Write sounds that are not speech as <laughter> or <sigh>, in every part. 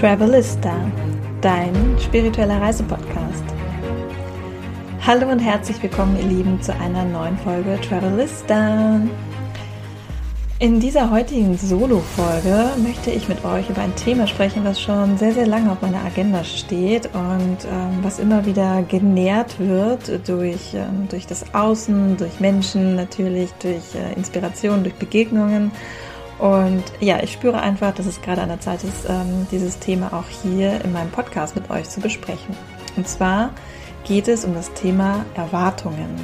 Travelista, dein spiritueller Reisepodcast. Hallo und herzlich willkommen, ihr Lieben, zu einer neuen Folge Travelista. In dieser heutigen Solo-Folge möchte ich mit euch über ein Thema sprechen, was schon sehr, sehr lange auf meiner Agenda steht und ähm, was immer wieder genährt wird durch, ähm, durch das Außen, durch Menschen natürlich, durch äh, Inspiration, durch Begegnungen. Und ja, ich spüre einfach, dass es gerade an der Zeit ist, ähm, dieses Thema auch hier in meinem Podcast mit euch zu besprechen. Und zwar geht es um das Thema Erwartungen.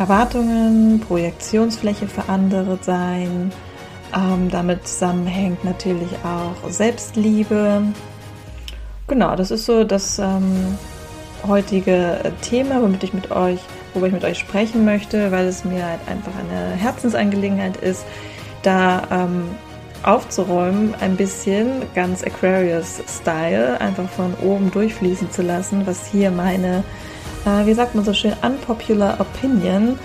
Erwartungen, Projektionsfläche für andere sein. Ähm, damit zusammenhängt natürlich auch Selbstliebe. Genau, das ist so das ähm, heutige Thema, womit ich mit euch, worüber ich mit euch sprechen möchte, weil es mir halt einfach eine Herzensangelegenheit ist, da ähm, aufzuräumen, ein bisschen ganz Aquarius-Style, einfach von oben durchfließen zu lassen, was hier meine äh, wie sagt man so schön, unpopular opinion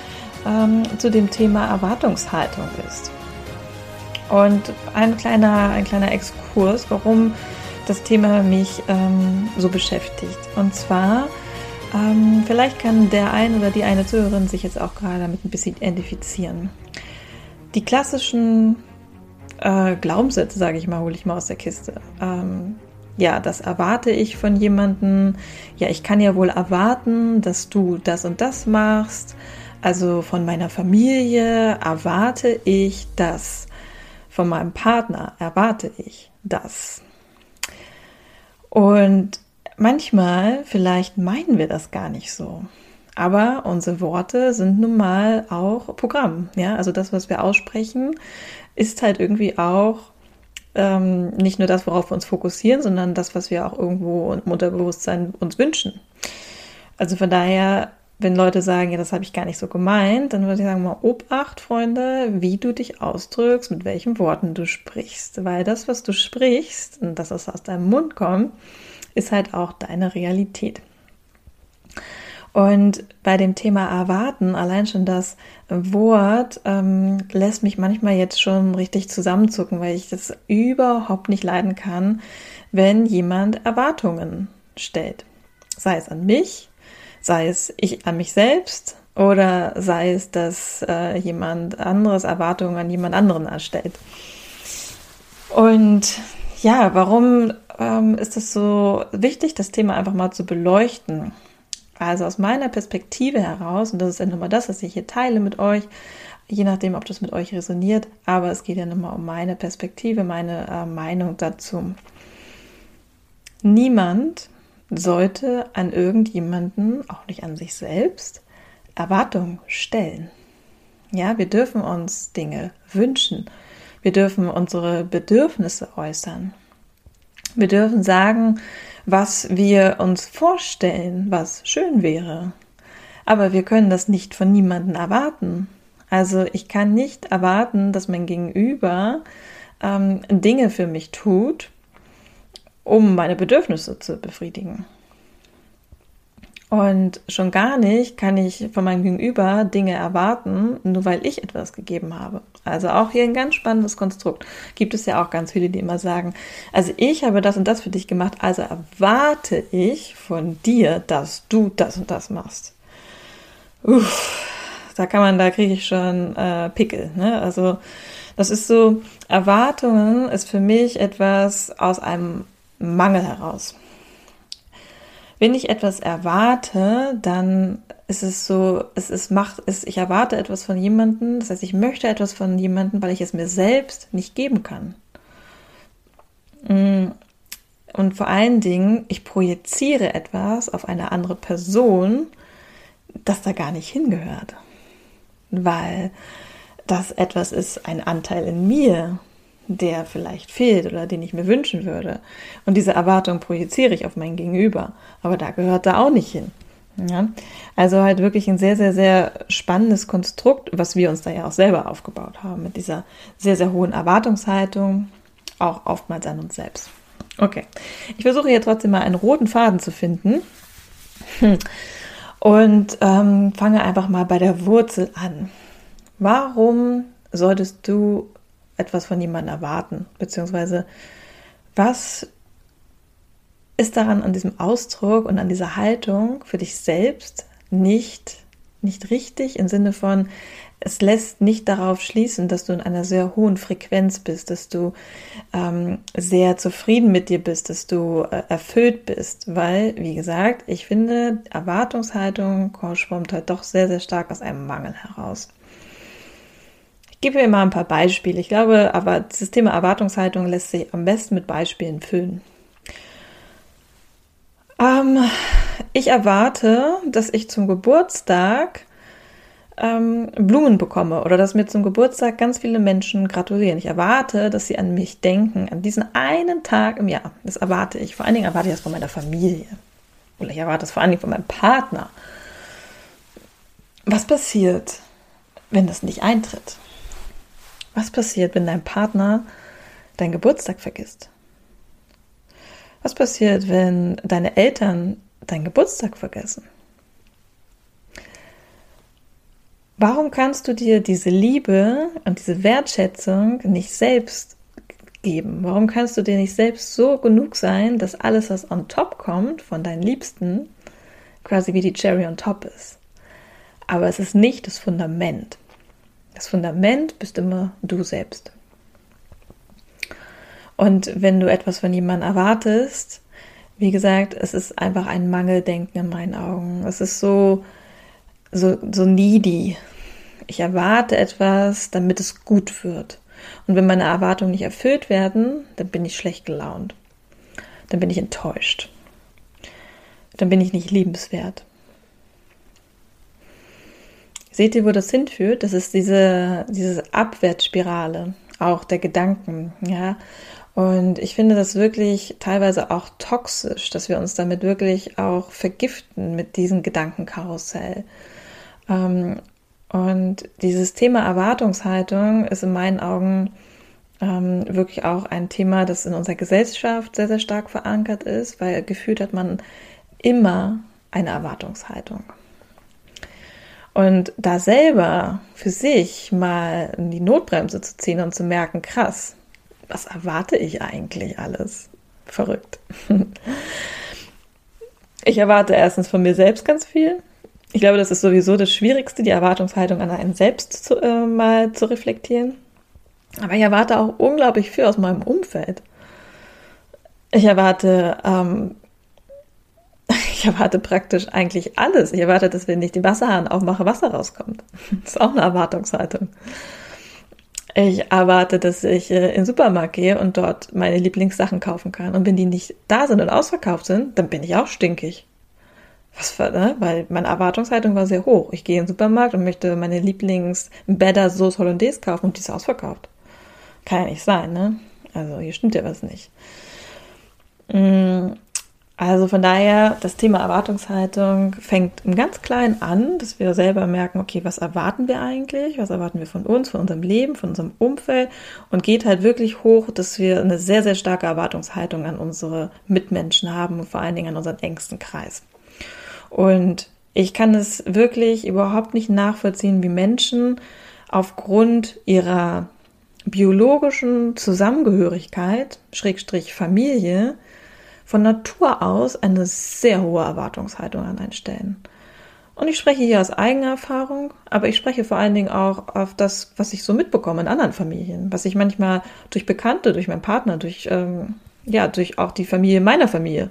ähm, zu dem Thema Erwartungshaltung ist. Und ein kleiner, ein kleiner Exkurs, warum das Thema mich ähm, so beschäftigt. Und zwar, ähm, vielleicht kann der ein oder die eine Zuhörerin sich jetzt auch gerade damit ein bisschen identifizieren. Die klassischen äh, Glaubenssätze, sage ich mal, hole ich mal aus der Kiste. Ähm, ja, das erwarte ich von jemandem. Ja, ich kann ja wohl erwarten, dass du das und das machst. Also von meiner Familie erwarte ich das. Von meinem Partner erwarte ich das. Und manchmal, vielleicht meinen wir das gar nicht so. Aber unsere Worte sind nun mal auch Programm. Ja, also das, was wir aussprechen, ist halt irgendwie auch ähm, nicht nur das, worauf wir uns fokussieren, sondern das, was wir auch irgendwo im Unterbewusstsein uns wünschen. Also von daher, wenn Leute sagen, ja, das habe ich gar nicht so gemeint, dann würde ich sagen, mal Obacht, Freunde, wie du dich ausdrückst, mit welchen Worten du sprichst. Weil das, was du sprichst und das, was aus deinem Mund kommt, ist halt auch deine Realität. Und bei dem Thema Erwarten, allein schon das Wort ähm, lässt mich manchmal jetzt schon richtig zusammenzucken, weil ich das überhaupt nicht leiden kann, wenn jemand Erwartungen stellt. Sei es an mich, sei es ich an mich selbst oder sei es, dass äh, jemand anderes Erwartungen an jemand anderen erstellt. Und ja, warum ähm, ist es so wichtig, das Thema einfach mal zu beleuchten? Also aus meiner Perspektive heraus, und das ist ja nochmal das, was ich hier teile mit euch, je nachdem, ob das mit euch resoniert, aber es geht ja nochmal um meine Perspektive, meine äh, Meinung dazu. Niemand sollte an irgendjemanden, auch nicht an sich selbst, Erwartungen stellen. Ja, wir dürfen uns Dinge wünschen. Wir dürfen unsere Bedürfnisse äußern. Wir dürfen sagen, was wir uns vorstellen, was schön wäre. Aber wir können das nicht von niemandem erwarten. Also ich kann nicht erwarten, dass mein Gegenüber ähm, Dinge für mich tut, um meine Bedürfnisse zu befriedigen. Und schon gar nicht kann ich von meinem Gegenüber Dinge erwarten, nur weil ich etwas gegeben habe. Also auch hier ein ganz spannendes Konstrukt. Gibt es ja auch ganz viele, die immer sagen, also ich habe das und das für dich gemacht, also erwarte ich von dir, dass du das und das machst. Uff, da kann man, da kriege ich schon äh, Pickel. Ne? Also das ist so, Erwartungen ist für mich etwas aus einem Mangel heraus. Wenn ich etwas erwarte, dann ist es so, es ist macht, es, ich erwarte etwas von jemandem, das heißt, ich möchte etwas von jemandem, weil ich es mir selbst nicht geben kann. Mm. Und vor allen Dingen, ich projiziere etwas auf eine andere Person, das da gar nicht hingehört. Weil das etwas ist, ein Anteil in mir, der vielleicht fehlt oder den ich mir wünschen würde. Und diese Erwartung projiziere ich auf mein Gegenüber. Aber da gehört da auch nicht hin. Ja? Also halt wirklich ein sehr, sehr, sehr spannendes Konstrukt, was wir uns da ja auch selber aufgebaut haben, mit dieser sehr, sehr hohen Erwartungshaltung, auch oftmals an uns selbst. Okay, ich versuche hier trotzdem mal einen roten Faden zu finden und ähm, fange einfach mal bei der Wurzel an. Warum solltest du etwas von jemandem erwarten? Beziehungsweise was ist daran an diesem Ausdruck und an dieser Haltung für dich selbst nicht, nicht richtig im Sinne von, es lässt nicht darauf schließen, dass du in einer sehr hohen Frequenz bist, dass du ähm, sehr zufrieden mit dir bist, dass du äh, erfüllt bist, weil, wie gesagt, ich finde, Erwartungshaltung schwimmt halt doch sehr, sehr stark aus einem Mangel heraus. Gebe mir mal ein paar Beispiele. Ich glaube, aber dieses Thema Erwartungshaltung lässt sich am besten mit Beispielen füllen. Ähm, ich erwarte, dass ich zum Geburtstag ähm, Blumen bekomme oder dass mir zum Geburtstag ganz viele Menschen gratulieren. Ich erwarte, dass sie an mich denken, an diesen einen Tag im Jahr. Das erwarte ich. Vor allen Dingen erwarte ich das von meiner Familie. Oder ich erwarte das vor allen Dingen von meinem Partner. Was passiert, wenn das nicht eintritt? Was passiert, wenn dein Partner deinen Geburtstag vergisst? Was passiert, wenn deine Eltern deinen Geburtstag vergessen? Warum kannst du dir diese Liebe und diese Wertschätzung nicht selbst geben? Warum kannst du dir nicht selbst so genug sein, dass alles, was on top kommt von deinen Liebsten, quasi wie die Cherry on top ist? Aber es ist nicht das Fundament. Das Fundament bist immer du selbst. Und wenn du etwas von jemandem erwartest, wie gesagt, es ist einfach ein Mangeldenken in meinen Augen. Es ist so, so, so needy. Ich erwarte etwas, damit es gut wird. Und wenn meine Erwartungen nicht erfüllt werden, dann bin ich schlecht gelaunt. Dann bin ich enttäuscht. Dann bin ich nicht liebenswert. Seht ihr, wo das hinführt? Das ist diese, diese Abwärtsspirale, auch der Gedanken, ja. Und ich finde das wirklich teilweise auch toxisch, dass wir uns damit wirklich auch vergiften mit diesem Gedankenkarussell. Ähm, und dieses Thema Erwartungshaltung ist in meinen Augen ähm, wirklich auch ein Thema, das in unserer Gesellschaft sehr, sehr stark verankert ist, weil gefühlt hat man immer eine Erwartungshaltung. Und da selber für sich mal die Notbremse zu ziehen und zu merken, krass, was erwarte ich eigentlich alles? Verrückt. <laughs> Ich erwarte erstens von mir selbst ganz viel. Ich glaube, das ist sowieso das Schwierigste, die Erwartungshaltung an einen selbst zu, äh, mal zu reflektieren. Aber ich erwarte auch unglaublich viel aus meinem Umfeld. Ich erwarte, ähm, erwarte praktisch eigentlich alles. Ich erwarte, dass wenn ich den Wasserhahn aufmache, Wasser rauskommt. <laughs> Das ist auch eine Erwartungshaltung. Ich erwarte, dass ich äh, in den Supermarkt gehe und dort meine Lieblingssachen kaufen kann. Und wenn die nicht da sind und ausverkauft sind, dann bin ich auch stinkig. Was für, ne? Weil meine Erwartungshaltung war sehr hoch. Ich gehe in den Supermarkt und möchte meine Lieblings-Better Sauce Hollandaise kaufen und die ist ausverkauft. Kann ja nicht sein, ne? Also hier stimmt ja was nicht. Also von daher, das Thema Erwartungshaltung fängt im ganz Kleinen an, dass wir selber merken, okay, was erwarten wir eigentlich? Was erwarten wir von uns, von unserem Leben, von unserem Umfeld? Und geht halt wirklich hoch, dass wir eine sehr, sehr starke Erwartungshaltung an unsere Mitmenschen haben und vor allen Dingen an unseren engsten Kreis. Und ich kann es wirklich überhaupt nicht nachvollziehen, wie Menschen aufgrund ihrer biologischen Zusammengehörigkeit, Schrägstrich Familie, von Natur aus eine sehr hohe Erwartungshaltung an einen stellen. Und ich spreche hier aus eigener Erfahrung, aber ich spreche vor allen Dingen auch auf das, was ich so mitbekomme in anderen Familien, was ich manchmal durch Bekannte, durch meinen Partner, durch, ähm, ja, durch auch die Familie meiner Familie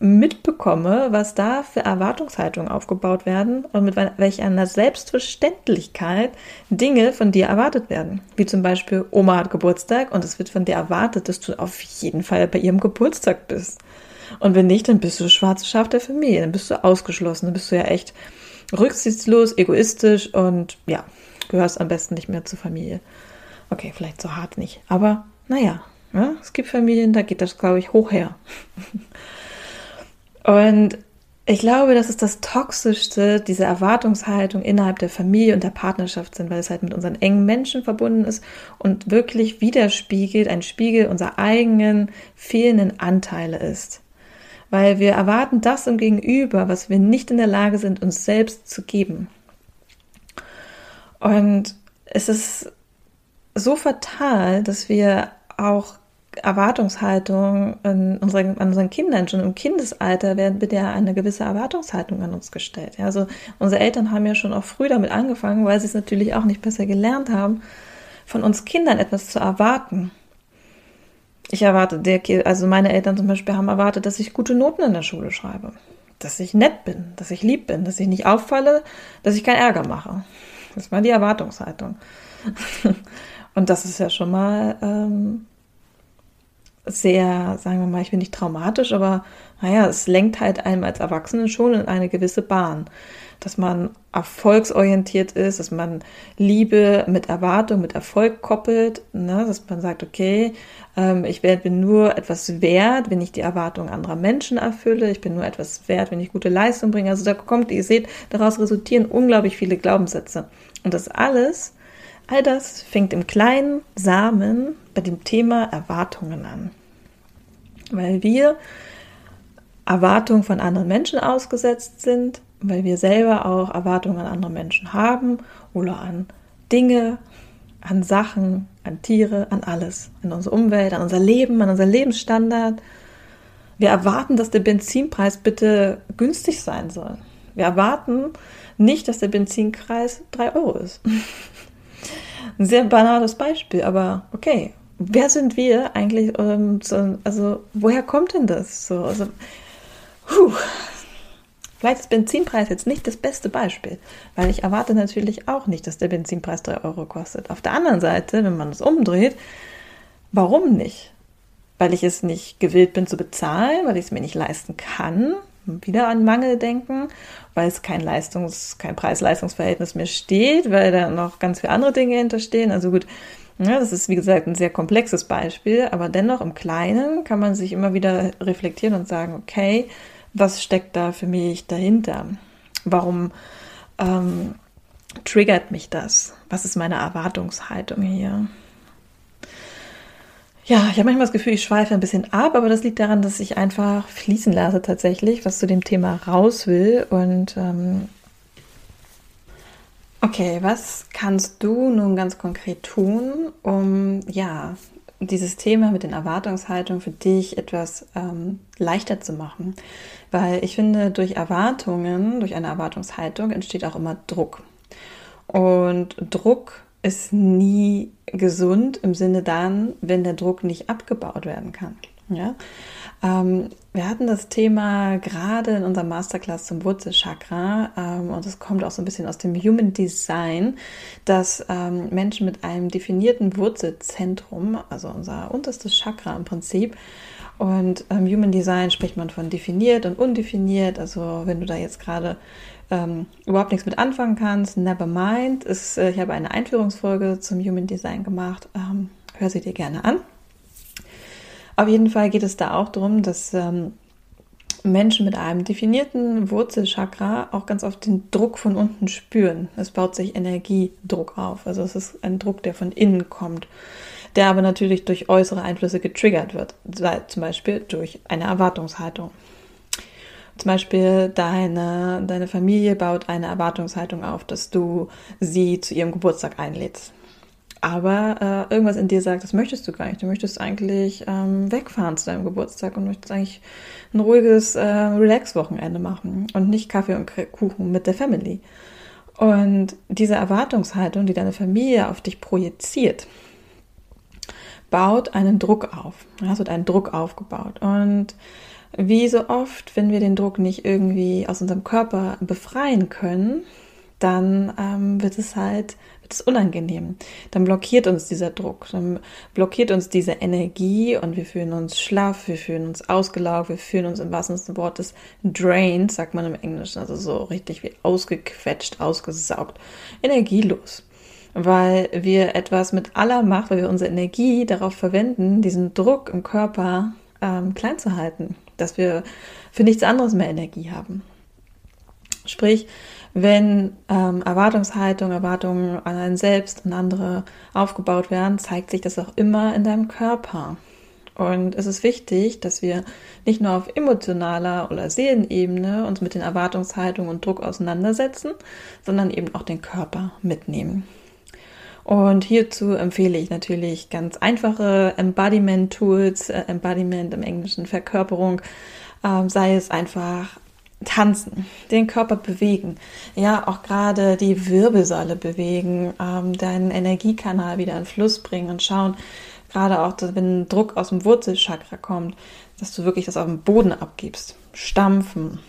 mitbekomme, was da für Erwartungshaltungen aufgebaut werden und mit welch einer Selbstverständlichkeit Dinge von dir erwartet werden. Wie zum Beispiel, Oma hat Geburtstag und es wird von dir erwartet, dass du auf jeden Fall bei ihrem Geburtstag bist. Und wenn nicht, dann bist du schwarze Schaf der Familie, dann bist du ausgeschlossen, dann bist du ja echt rücksichtslos, egoistisch und ja, gehörst am besten nicht mehr zur Familie. Okay, vielleicht so hart nicht, aber naja, ja, es gibt Familien, da geht das, glaube ich, hoch her. <laughs> Und ich glaube, das ist das Toxischste, diese Erwartungshaltung innerhalb der Familie und der Partnerschaft sind, weil es halt mit unseren engen Menschen verbunden ist und wirklich widerspiegelt, ein Spiegel unserer eigenen fehlenden Anteile ist. Weil wir erwarten das im Gegenüber, was wir nicht in der Lage sind, uns selbst zu geben. Und es ist so fatal, dass wir auch Erwartungshaltung an unseren, an unseren Kindern. Schon im Kindesalter wird ja eine gewisse Erwartungshaltung an uns gestellt. Also unsere Eltern haben ja schon auch früh damit angefangen, weil sie es natürlich auch nicht besser gelernt haben, von uns Kindern etwas zu erwarten. Ich erwarte, der, also meine Eltern zum Beispiel haben erwartet, dass ich gute Noten in der Schule schreibe, dass ich nett bin, dass ich lieb bin, dass ich nicht auffalle, dass ich keinen Ärger mache. Das war die Erwartungshaltung. <laughs> Und das ist ja schon mal ähm, sehr, sagen wir mal, ich bin nicht traumatisch, aber naja, es lenkt halt einem als Erwachsenen schon in eine gewisse Bahn. Dass man erfolgsorientiert ist, dass man Liebe mit Erwartung, mit Erfolg koppelt, ne? dass man sagt, okay, ähm, ich bin nur etwas wert, wenn ich die Erwartungen anderer Menschen erfülle, ich bin nur etwas wert, wenn ich gute Leistung bringe. Also da kommt, ihr seht, daraus resultieren unglaublich viele Glaubenssätze. Und das alles, all das fängt im kleinen Samen bei dem Thema Erwartungen an weil wir Erwartungen von anderen Menschen ausgesetzt sind, weil wir selber auch Erwartungen an andere Menschen haben oder an Dinge, an Sachen, an Tiere, an alles, an unsere Umwelt, an unser Leben, an unseren Lebensstandard. Wir erwarten, dass der Benzinpreis bitte günstig sein soll. Wir erwarten nicht, dass der Benzinpreis 3 Euro ist. <laughs> Ein sehr banales Beispiel, aber okay, wer sind wir eigentlich? Ähm, so, also, woher kommt denn das? So, also, puh. Vielleicht ist Benzinpreis jetzt nicht das beste Beispiel, weil ich erwarte natürlich auch nicht, dass der Benzinpreis 3 Euro kostet. Auf der anderen Seite, wenn man es umdreht, warum nicht? Weil ich es nicht gewillt bin zu bezahlen, weil ich es mir nicht leisten kann, wieder an Mangel denken, weil es kein Leistungs-, kein Preis-Leistungs-Verhältnis mehr steht, weil da noch ganz viele andere Dinge hinterstehen. Also gut, ja, das ist, wie gesagt, ein sehr komplexes Beispiel, aber dennoch im Kleinen kann man sich immer wieder reflektieren und sagen, okay, was steckt da für mich dahinter? Warum ähm, triggert mich das? Was ist meine Erwartungshaltung hier? Ja, ich habe manchmal das Gefühl, ich schweife ein bisschen ab, aber das liegt daran, dass ich einfach fließen lasse tatsächlich, was zu dem Thema raus will und ähm, Okay, was kannst du nun ganz konkret tun, um ja dieses Thema mit den Erwartungshaltungen für dich etwas ähm, leichter zu machen? Weil ich finde, durch Erwartungen, durch eine Erwartungshaltung entsteht auch immer Druck. Und Druck ist nie gesund im Sinne dann, wenn der Druck nicht abgebaut werden kann. Ja? Ähm, wir hatten das Thema gerade in unserem Masterclass zum Wurzelchakra ähm, und es kommt auch so ein bisschen aus dem Human Design, dass ähm, Menschen mit einem definierten Wurzelzentrum, also unser unterstes Chakra im Prinzip, und im Human Design spricht man von definiert und undefiniert. Also wenn du da jetzt gerade ähm, überhaupt nichts mit anfangen kannst, never mind. Ist, äh, ich habe eine Einführungsfolge zum Human Design gemacht. Ähm, hör sie dir gerne an. Auf jeden Fall geht es da auch darum, dass ähm, Menschen mit einem definierten Wurzelchakra auch ganz oft den Druck von unten spüren. Es baut sich Energiedruck auf. Also es ist ein Druck, der von innen kommt, der aber natürlich durch äußere Einflüsse getriggert wird, zum Beispiel durch eine Erwartungshaltung. Zum Beispiel deine, deine Familie baut eine Erwartungshaltung auf, dass du sie zu ihrem Geburtstag einlädst. Aber äh, irgendwas in dir sagt, das möchtest du gar nicht. Du möchtest eigentlich ähm, wegfahren zu deinem Geburtstag und möchtest eigentlich ein ruhiges äh, Relax-Wochenende machen und nicht Kaffee und Kuchen mit der Family. Und diese Erwartungshaltung, die deine Familie auf dich projiziert, baut einen Druck auf. Es wird ein Druck aufgebaut. Und wie so oft, wenn wir den Druck nicht irgendwie aus unserem Körper befreien können, dann ähm, wird es halt wird es unangenehm. Dann blockiert uns dieser Druck, dann blockiert uns diese Energie und wir fühlen uns schlaff, wir fühlen uns ausgelaugt, wir fühlen uns im wahrsten Sinne des Wortes drained, sagt man im Englischen, also so richtig wie ausgequetscht, ausgesaugt, energielos. Weil wir etwas mit aller Macht, weil wir unsere Energie darauf verwenden, diesen Druck im Körper ähm, klein zu halten, dass wir für nichts anderes mehr Energie haben. Sprich, wenn ähm, Erwartungshaltung, Erwartungen an einen selbst und andere aufgebaut werden, zeigt sich das auch immer in deinem Körper. Und es ist wichtig, dass wir nicht nur auf emotionaler oder Seelenebene uns mit den Erwartungshaltungen und Druck auseinandersetzen, sondern eben auch den Körper mitnehmen. Und hierzu empfehle ich natürlich ganz einfache Embodiment-Tools, äh, Embodiment im Englischen Verkörperung, äh, sei es einfach tanzen, den Körper bewegen, ja, auch gerade die Wirbelsäule bewegen, ähm, deinen Energiekanal wieder in Fluss bringen und schauen, gerade auch, wenn Druck aus dem Wurzelchakra kommt, dass du wirklich das auf dem Boden abgibst. Stampfen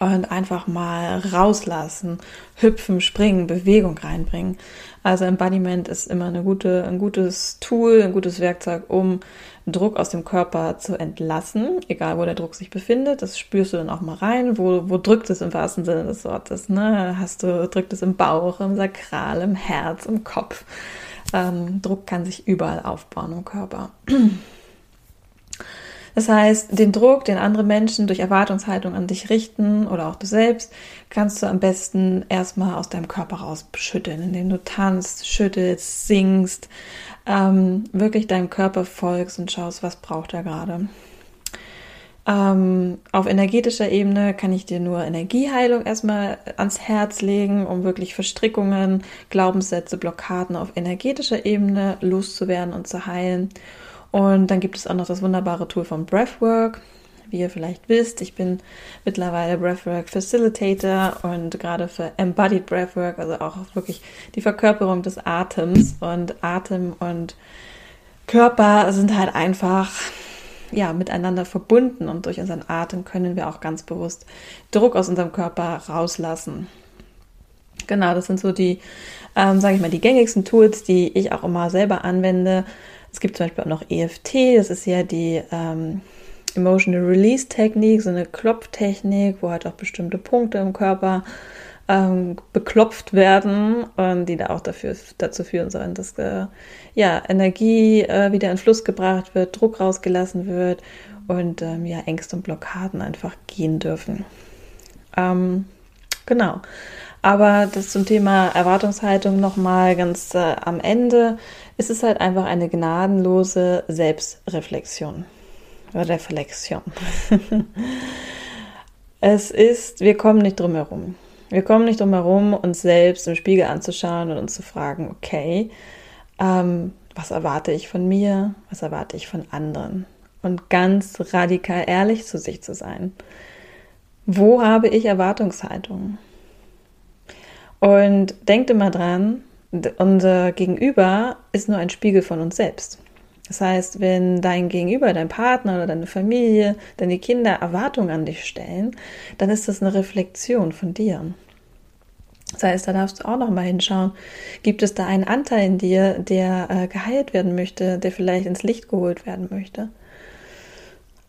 und einfach mal rauslassen, hüpfen, springen, Bewegung reinbringen. Also Embodiment ist immer eine gute, ein gutes Tool, ein gutes Werkzeug, um Druck aus dem Körper zu entlassen, egal wo der Druck sich befindet. Das spürst du dann auch mal rein. Wo, wo drückt es im wahrsten Sinne des Wortes? Ne? Hast du, drückt es im Bauch, im Sakral, im Herz, im Kopf? Ähm, Druck kann sich überall aufbauen im Körper. Das heißt, den Druck, den andere Menschen durch Erwartungshaltung an dich richten oder auch du selbst, kannst du am besten erstmal aus deinem Körper raus schütteln, indem du tanzt, schüttelst, singst, ähm, wirklich deinem Körper folgst und schaust, was braucht er gerade. Ähm, auf energetischer Ebene kann ich dir nur Energieheilung erstmal ans Herz legen, um wirklich Verstrickungen, Glaubenssätze, Blockaden auf energetischer Ebene loszuwerden und zu heilen. Und dann gibt es auch noch das wunderbare Tool von Breathwork. Wie ihr vielleicht wisst, ich bin mittlerweile Breathwork Facilitator und gerade für Embodied Breathwork, also auch wirklich die Verkörperung des Atems. Und Atem und Körper sind halt einfach ja, miteinander verbunden und durch unseren Atem können wir auch ganz bewusst Druck aus unserem Körper rauslassen. Genau, das sind so die, ähm, sage ich mal, die gängigsten Tools, die ich auch immer selber anwende. Es gibt zum Beispiel auch noch EFT, das ist ja die ähm, Emotional Release Technik, so eine Klopftechnik, wo halt auch bestimmte Punkte im Körper ähm, beklopft werden und die da auch dafür, dazu führen sollen, dass äh, ja, Energie äh, wieder in Fluss gebracht wird, Druck rausgelassen wird und ähm, ja, Ängste und Blockaden einfach gehen dürfen. Ähm, genau. Aber das zum Thema Erwartungshaltung nochmal ganz äh, am Ende. Es ist halt einfach eine gnadenlose Selbstreflexion. Reflexion. <laughs> es ist, wir kommen nicht drum herum. Wir kommen nicht drum herum, uns selbst im Spiegel anzuschauen und uns zu fragen, okay, ähm, was erwarte ich von mir, was erwarte ich von anderen? Und ganz radikal ehrlich zu sich zu sein. Wo habe ich Erwartungshaltungen? Und denkt immer dran, unser Gegenüber ist nur ein Spiegel von uns selbst. Das heißt, wenn dein Gegenüber, dein Partner oder deine Familie, deine Kinder Erwartungen an dich stellen, dann ist das eine Reflexion von dir. Das heißt, da darfst du auch noch mal hinschauen. Gibt es da einen Anteil in dir, der äh, geheilt werden möchte, der vielleicht ins Licht geholt werden möchte?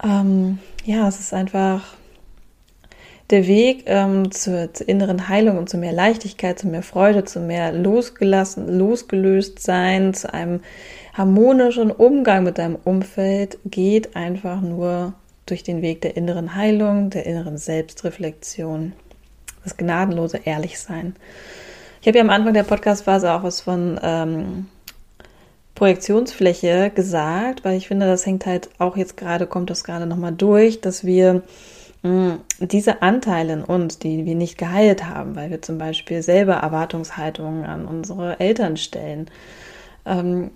Ähm, ja, es ist einfach der Weg ähm, zur, zur, inneren Heilung und zu mehr Leichtigkeit, zu mehr Freude, zu mehr losgelassen, losgelöst sein, zu einem harmonischen Umgang mit deinem Umfeld geht einfach nur durch den Weg der inneren Heilung, der inneren Selbstreflexion, das gnadenlose Ehrlichsein. Ich habe ja am Anfang der Podcast-Phase auch was von ähm, Projektionsfläche gesagt, weil ich finde, das hängt halt auch jetzt gerade, kommt das gerade nochmal durch, dass wir diese Anteile in uns, die wir nicht geheilt haben, weil wir zum Beispiel selber Erwartungshaltungen an unsere Eltern stellen, ähm,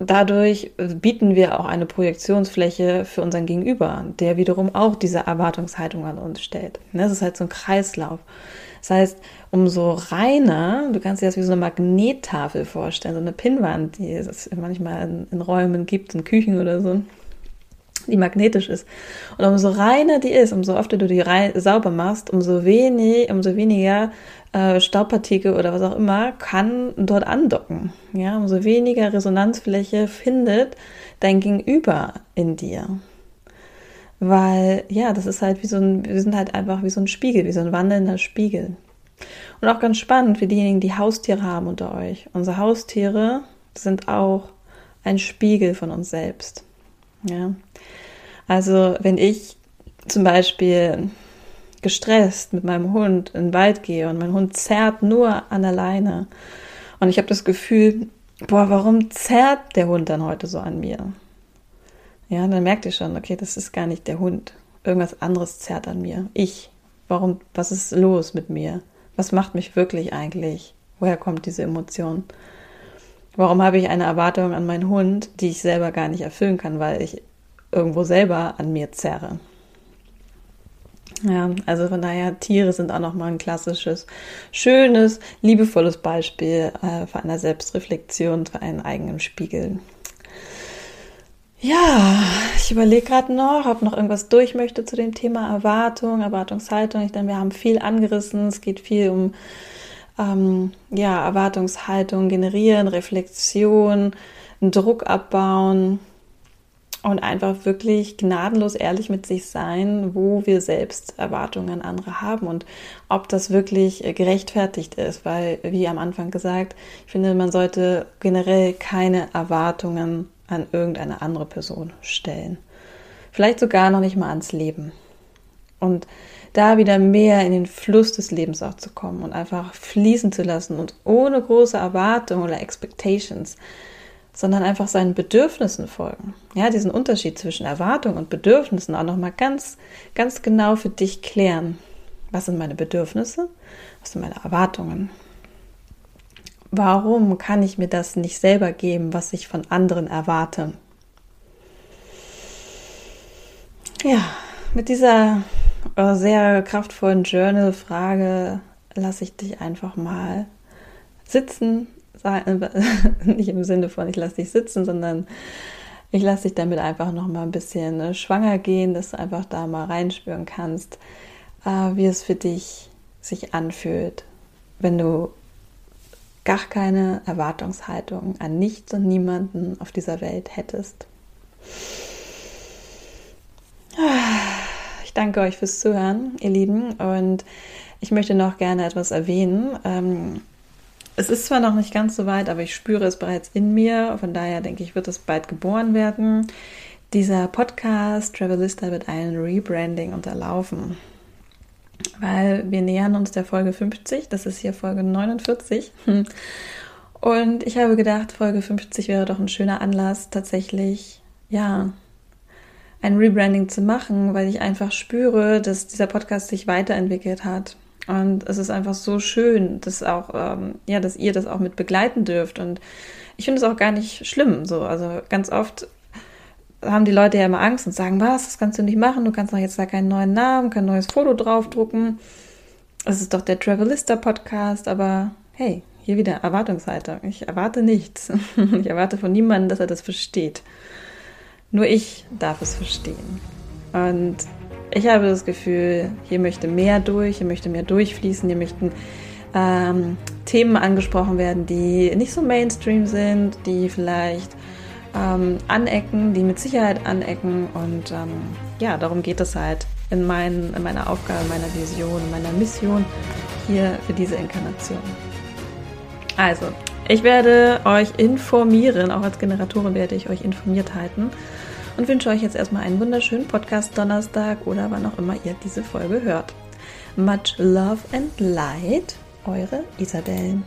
dadurch bieten wir auch eine Projektionsfläche für unseren Gegenüber, der wiederum auch diese Erwartungshaltung an uns stellt. Das ist halt so ein Kreislauf. Das heißt, umso reiner, du kannst dir das wie so eine Magnettafel vorstellen, so eine Pinnwand, die es manchmal in, in Räumen gibt, in Küchen oder so, die magnetisch ist. Und umso reiner die ist, umso öfter du die sauber machst, umso wenig, umso weniger äh, Staubpartikel oder was auch immer kann dort andocken. Ja, umso weniger Resonanzfläche findet dein Gegenüber in dir. Weil, ja, das ist halt wie so ein, wir sind halt einfach wie so ein Spiegel, wie so ein wandelnder Spiegel. Und auch ganz spannend für diejenigen, die Haustiere haben unter euch. Unsere Haustiere sind auch ein Spiegel von uns selbst. Ja. Also, wenn ich zum Beispiel gestresst mit meinem Hund in den Wald gehe und mein Hund zerrt nur an der Leine. Und ich habe das Gefühl, boah, warum zerrt der Hund dann heute so an mir? Ja, dann merkt ihr schon, okay, das ist gar nicht der Hund. Irgendwas anderes zerrt an mir. Ich. Warum, was ist los mit mir? Was macht mich wirklich eigentlich Woher kommt diese Emotion? Warum habe ich eine Erwartung an meinen Hund, die ich selber gar nicht erfüllen kann, weil ich irgendwo selber an mir zerre? Ja, also von daher, Tiere sind auch nochmal ein klassisches, schönes, liebevolles Beispiel äh, für eine Selbstreflexion, für einen eigenen Spiegel. Ja, ich überlege gerade noch, ob noch irgendwas durch möchte zu dem Thema Erwartung, Erwartungshaltung. Ich denke, wir haben viel angerissen. Es geht viel um ähm, ja, Erwartungshaltung generieren, Reflexion, Druck abbauen und einfach wirklich gnadenlos ehrlich mit sich sein, wo wir selbst Erwartungen an andere haben und ob das wirklich gerechtfertigt ist, weil, wie am Anfang gesagt, ich finde, man sollte generell keine Erwartungen an irgendeine andere Person stellen. Vielleicht sogar noch nicht mal ans Leben. Und da wieder mehr in den Fluss des Lebens auch zu kommen und einfach fließen zu lassen und ohne große Erwartungen oder Expectations, sondern einfach seinen Bedürfnissen folgen. Ja, diesen Unterschied zwischen Erwartung und Bedürfnissen auch nochmal ganz, ganz genau für dich klären. Was sind meine Bedürfnisse? Was sind meine Erwartungen? Warum kann ich mir das nicht selber geben, was ich von anderen erwarte? Ja, mit dieser äh, sehr kraftvollen Journal-Frage lasse ich dich einfach mal sitzen. <laughs> Nicht im Sinne von, ich lasse dich sitzen, sondern ich lasse dich damit einfach noch mal ein bisschen äh, schwanger gehen, dass du einfach da mal reinspüren kannst, äh, wie es für dich sich anfühlt, wenn du gar keine Erwartungshaltung an nichts und niemanden auf dieser Welt hättest. Danke euch fürs Zuhören, ihr Lieben, und ich möchte noch gerne etwas erwähnen. Ähm, es ist zwar noch nicht ganz so weit, aber ich spüre es bereits in mir. Von daher denke ich, wird es bald geboren werden. Dieser Podcast Travelista wird ein Rebranding unterlaufen weil wir nähern uns der Folge 50. Das ist hier Folge 49. <laughs> Und ich habe gedacht, Folge 50 wäre doch ein schöner Anlass, tatsächlich, ja, ein Rebranding zu machen, weil ich einfach spüre, dass dieser Podcast sich weiterentwickelt hat. Und es ist einfach so schön, dass auch, ähm, ja, dass ihr das auch mit begleiten dürft. Und ich finde es auch gar nicht schlimm. So, also ganz oft haben die Leute ja immer Angst und sagen, was, das kannst du nicht machen, du kannst doch jetzt da keinen neuen Namen, kein neues Foto draufdrucken. Es ist doch der Travelista Podcast, aber hey, hier wieder Erwartungshaltung. Ich erwarte nichts. <laughs> Ich erwarte von niemandem, dass er das versteht. Nur ich darf es verstehen. Und ich habe das Gefühl, hier möchte mehr durch, hier möchte mehr durchfließen, hier möchten ähm, Themen angesprochen werden, die nicht so Mainstream sind, die vielleicht ähm, anecken, die mit Sicherheit anecken. Und ähm, ja, darum geht es halt in, mein, in meiner Aufgabe, meiner Vision, meiner Mission hier für diese Inkarnation. Also, ich werde euch informieren, auch als Generatorin werde ich euch informiert halten und wünsche euch jetzt erstmal einen wunderschönen Podcast Donnerstag oder wann auch immer ihr diese Folge hört. Much love and light, eure Isabellen.